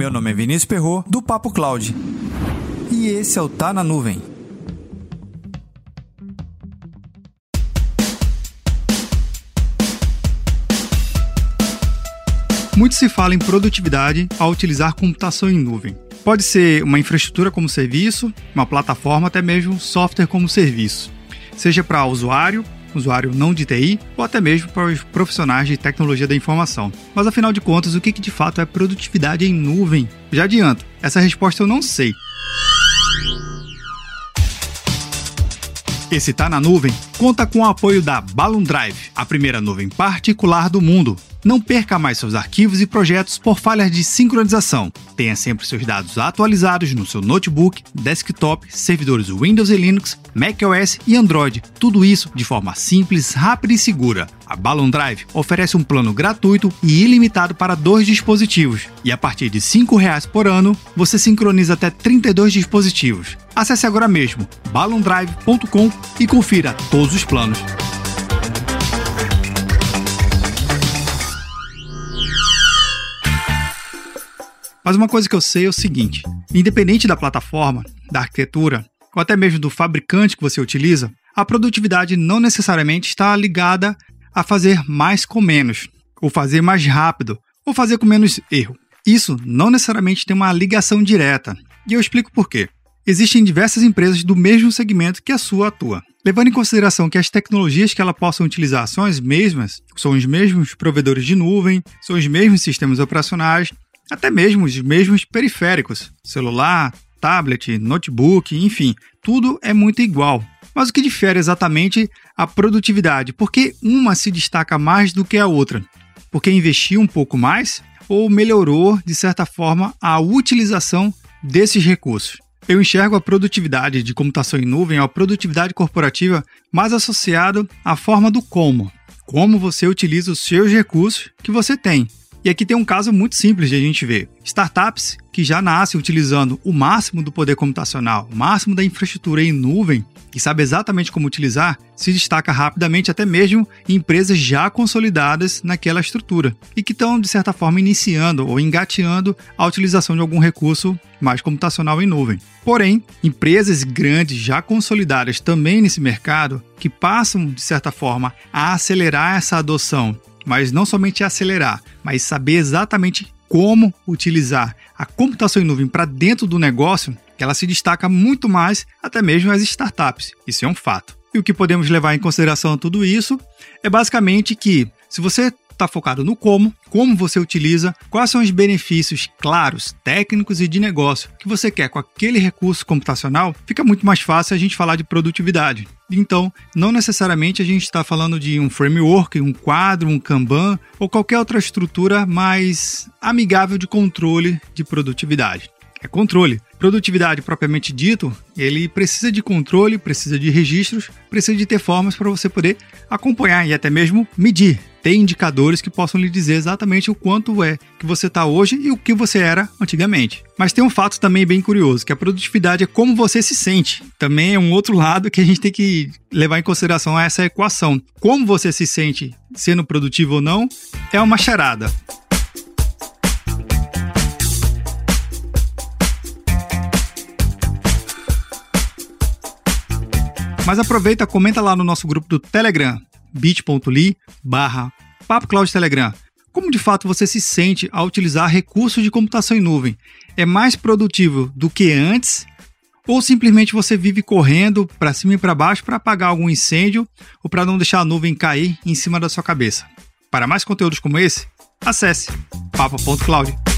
Meu nome é Vinícius Perro do Papo Cloud. E esse é o Tá na Nuvem. Muito se fala em produtividade ao utilizar computação em nuvem. Pode ser uma infraestrutura como serviço, uma plataforma, até mesmo software como serviço. Seja para usuário, usuário não de TI, ou até mesmo para os profissionais de tecnologia da informação. Mas afinal de contas, o que, que de fato é produtividade em nuvem? Já adianto, essa resposta eu não sei. Esse Tá na Nuvem conta com o apoio da Balloon Drive, a primeira nuvem particular do mundo. Não perca mais seus arquivos e projetos por falhas de sincronização. Tenha sempre seus dados atualizados no seu notebook, desktop, servidores Windows e Linux, macOS e Android. Tudo isso de forma simples, rápida e segura. A Balloon Drive oferece um plano gratuito e ilimitado para dois dispositivos. E a partir de R$ 5,00 por ano, você sincroniza até 32 dispositivos. Acesse agora mesmo balloondrive.com e confira todos os planos. Mas uma coisa que eu sei é o seguinte: independente da plataforma, da arquitetura, ou até mesmo do fabricante que você utiliza, a produtividade não necessariamente está ligada a fazer mais com menos, ou fazer mais rápido, ou fazer com menos erro. Isso não necessariamente tem uma ligação direta, e eu explico por quê. Existem diversas empresas do mesmo segmento que a sua atua. Levando em consideração que as tecnologias que ela possam utilizar são as mesmas, são os mesmos provedores de nuvem, são os mesmos sistemas operacionais, até mesmo os mesmos periféricos, celular, tablet, notebook, enfim, tudo é muito igual. Mas o que difere exatamente a produtividade? Porque uma se destaca mais do que a outra? Porque investiu um pouco mais ou melhorou, de certa forma, a utilização desses recursos? Eu enxergo a produtividade de computação em nuvem, a produtividade corporativa, mais associada à forma do como. Como você utiliza os seus recursos que você tem. E aqui tem um caso muito simples de a gente ver. Startups que já nascem utilizando o máximo do poder computacional, o máximo da infraestrutura em nuvem, e sabe exatamente como utilizar, se destaca rapidamente até mesmo em empresas já consolidadas naquela estrutura e que estão, de certa forma, iniciando ou engateando a utilização de algum recurso mais computacional em nuvem. Porém, empresas grandes já consolidadas também nesse mercado, que passam, de certa forma, a acelerar essa adoção mas não somente acelerar, mas saber exatamente como utilizar a computação em nuvem para dentro do negócio, ela se destaca muito mais até mesmo as startups. Isso é um fato. E o que podemos levar em consideração tudo isso é basicamente que se você está focado no como, como você utiliza, quais são os benefícios claros, técnicos e de negócio que você quer com aquele recurso computacional, fica muito mais fácil a gente falar de produtividade. Então, não necessariamente a gente está falando de um framework, um quadro, um Kanban ou qualquer outra estrutura mais amigável de controle de produtividade é controle. Produtividade propriamente dito, ele precisa de controle, precisa de registros, precisa de ter formas para você poder acompanhar e até mesmo medir. Ter indicadores que possam lhe dizer exatamente o quanto é que você está hoje e o que você era antigamente. Mas tem um fato também bem curioso, que a produtividade é como você se sente. Também é um outro lado que a gente tem que levar em consideração essa equação. Como você se sente sendo produtivo ou não é uma charada. Mas aproveita, comenta lá no nosso grupo do Telegram, bit.ly barra Telegram. Como de fato você se sente ao utilizar recursos de computação em nuvem? É mais produtivo do que antes? Ou simplesmente você vive correndo para cima e para baixo para apagar algum incêndio ou para não deixar a nuvem cair em cima da sua cabeça? Para mais conteúdos como esse, acesse papo.cloud.